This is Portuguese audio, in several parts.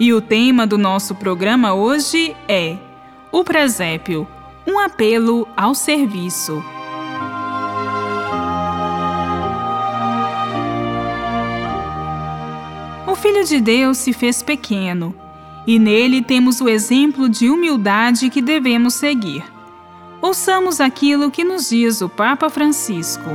E o tema do nosso programa hoje é O Presépio um apelo ao serviço. O Filho de Deus se fez pequeno, e nele temos o exemplo de humildade que devemos seguir. Ouçamos aquilo que nos diz o Papa Francisco.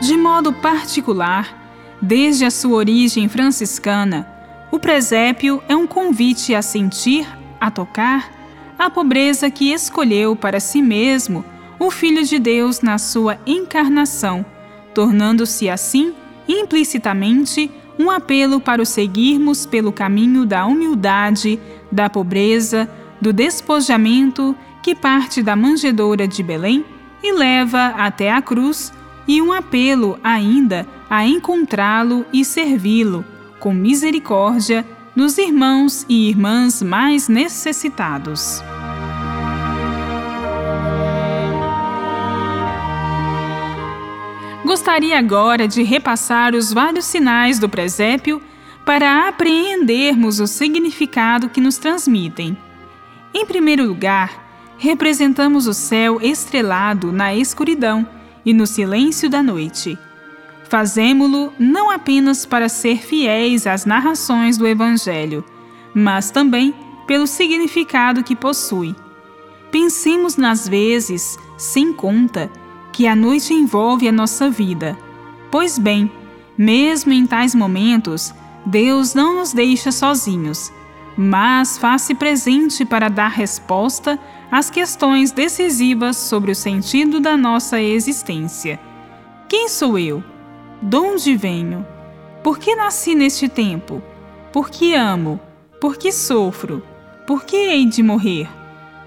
De modo particular, desde a sua origem franciscana, o presépio é um convite a sentir, a tocar, a pobreza que escolheu para si mesmo o Filho de Deus na sua encarnação, tornando-se assim, implicitamente, um apelo para o seguirmos pelo caminho da humildade, da pobreza, do despojamento que parte da manjedoura de Belém e leva até a cruz e um apelo ainda a encontrá-lo e servi-lo, com misericórdia, nos irmãos e irmãs mais necessitados. Gostaria agora de repassar os vários sinais do presépio para apreendermos o significado que nos transmitem. Em primeiro lugar, representamos o céu estrelado na escuridão e no silêncio da noite. Fazemo-lo não apenas para ser fiéis às narrações do Evangelho, mas também pelo significado que possui. Pensemos nas vezes, sem conta, que a noite envolve a nossa vida. Pois bem, mesmo em tais momentos, Deus não nos deixa sozinhos, mas faz-se presente para dar resposta as questões decisivas sobre o sentido da nossa existência. Quem sou eu? De onde venho? Por que nasci neste tempo? Por que amo? Por que sofro? Por que hei de morrer?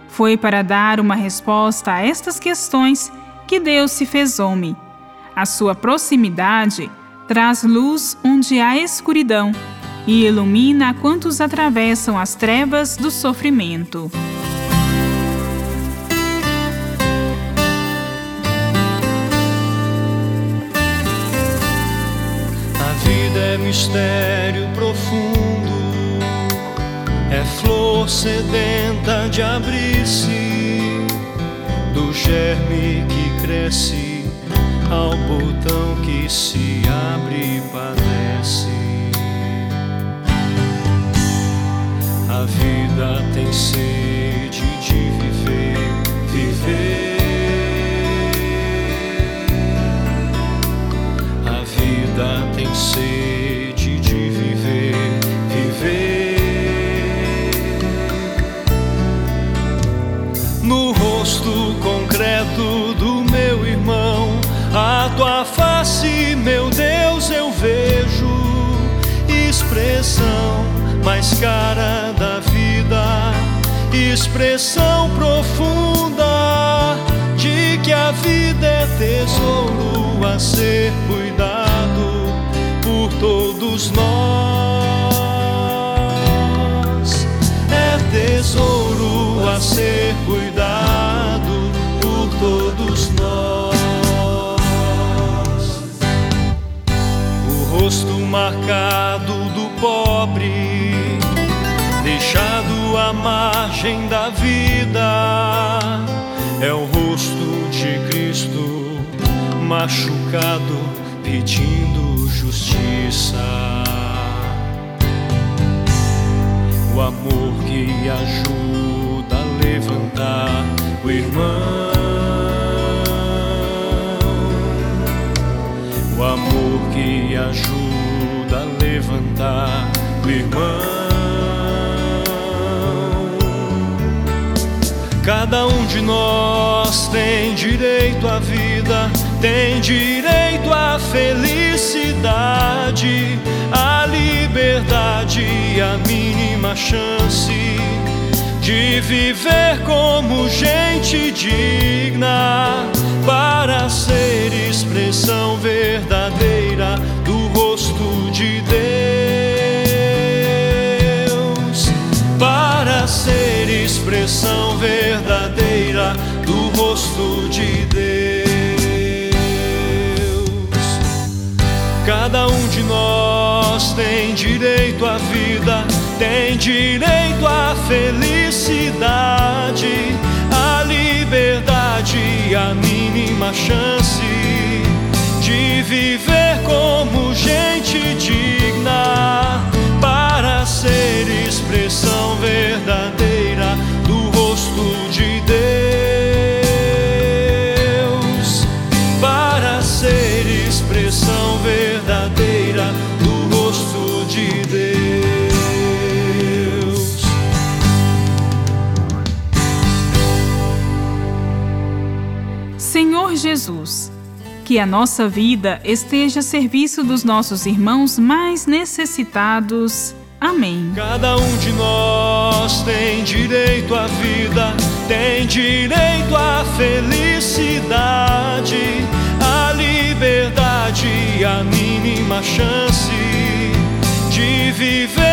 Foi para dar uma resposta a estas questões que Deus se fez homem. A sua proximidade traz luz onde há escuridão e ilumina quantos atravessam as trevas do sofrimento. Mistério profundo, é flor sedenta de abrir-se, do germe que cresce ao botão que se abre e padece. A vida tem sede concreto do meu irmão. A tua face, meu Deus, eu vejo expressão mais cara da vida, expressão profunda de que a vida é tesouro a ser cuidado por todos nós. É tesouro a ser cuidado margem da vida, é o rosto de Cristo machucado, pedindo justiça. O amor que ajuda a levantar o irmão. o amor que ajuda a levantar o irmão. Cada um de nós tem direito à vida, tem direito à felicidade, à liberdade e à mínima chance de viver como gente digna para ser expressão verdadeira. Expressão verdadeira do rosto de Deus. Cada um de nós tem direito à vida, tem direito à felicidade, à liberdade, a mínima chance de viver como gente digna Jesus, que a nossa vida esteja a serviço dos nossos irmãos mais necessitados. Amém. Cada um de nós tem direito à vida, tem direito à felicidade, à liberdade, a mínima chance de viver